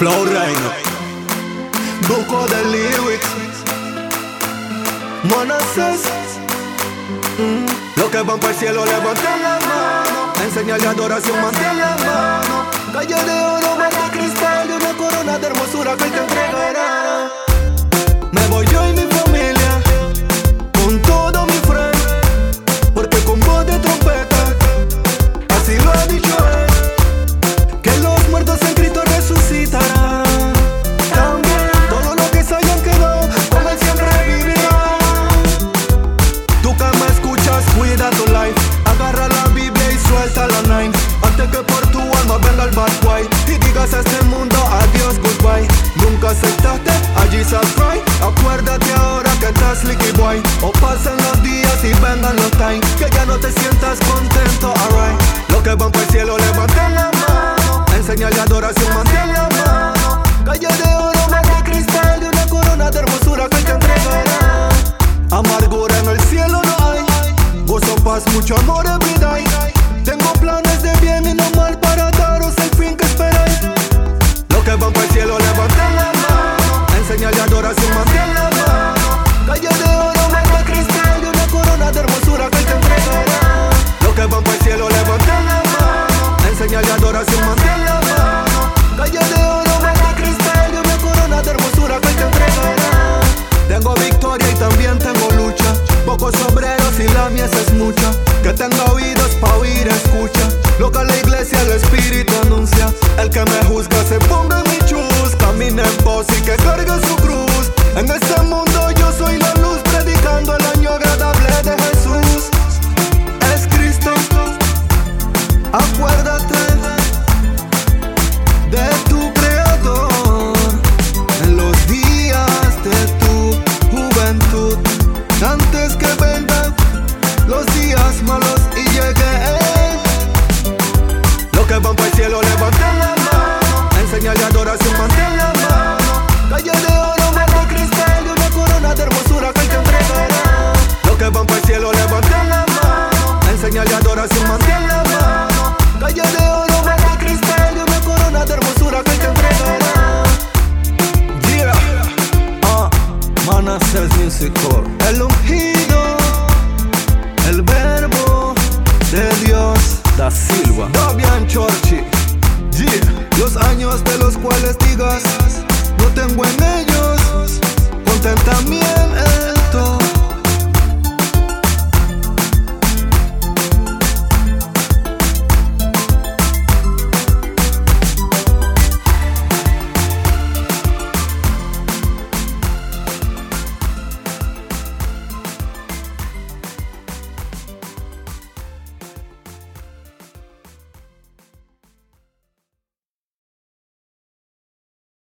Flow Reino. Buco de lyrics. Monaces. Mm. Lo que van para el cielo, levanten la mano. Enseñale adoración, mantén la mano. Calle de oro, de cristal y una corona de hermosura que te entregará. Que por tu alma venga el bad boy y digas a este mundo adiós, goodbye. Nunca aceptaste a Jesus Christ, acuérdate ahora que estás licky boy, o pasen los días y vengan los time, que ya no te sientas contento, alright. Los que van para el cielo levanten la mano, enseñale adoración, mantén la mano. Calle de oro, mar de cristal y una corona de hermosura que te entregará. Amargura en el cielo no hay, gozo, paz, mucho amor every day. Tengo planes y la mies es mucha. Que tenga oídos pa' oír, escucha. Lo que la iglesia, el espíritu anuncia. Días malos y llegue él los que van para el cielo levanten la mano. Enseñale adoración mantén la mano. Calle de oro mar de cristal y una corona de hermosura que te entregará los que van para el cielo levanten la mano. Enseñale adoración mantén la mano. Calle de oro mar de cristal y una corona de hermosura que te entregará Yeah, ah, Manasseh Music Core. Silva, Davian Chorchi. Yeah, los años de los cuales digas, no tengo en ellos contentamiento.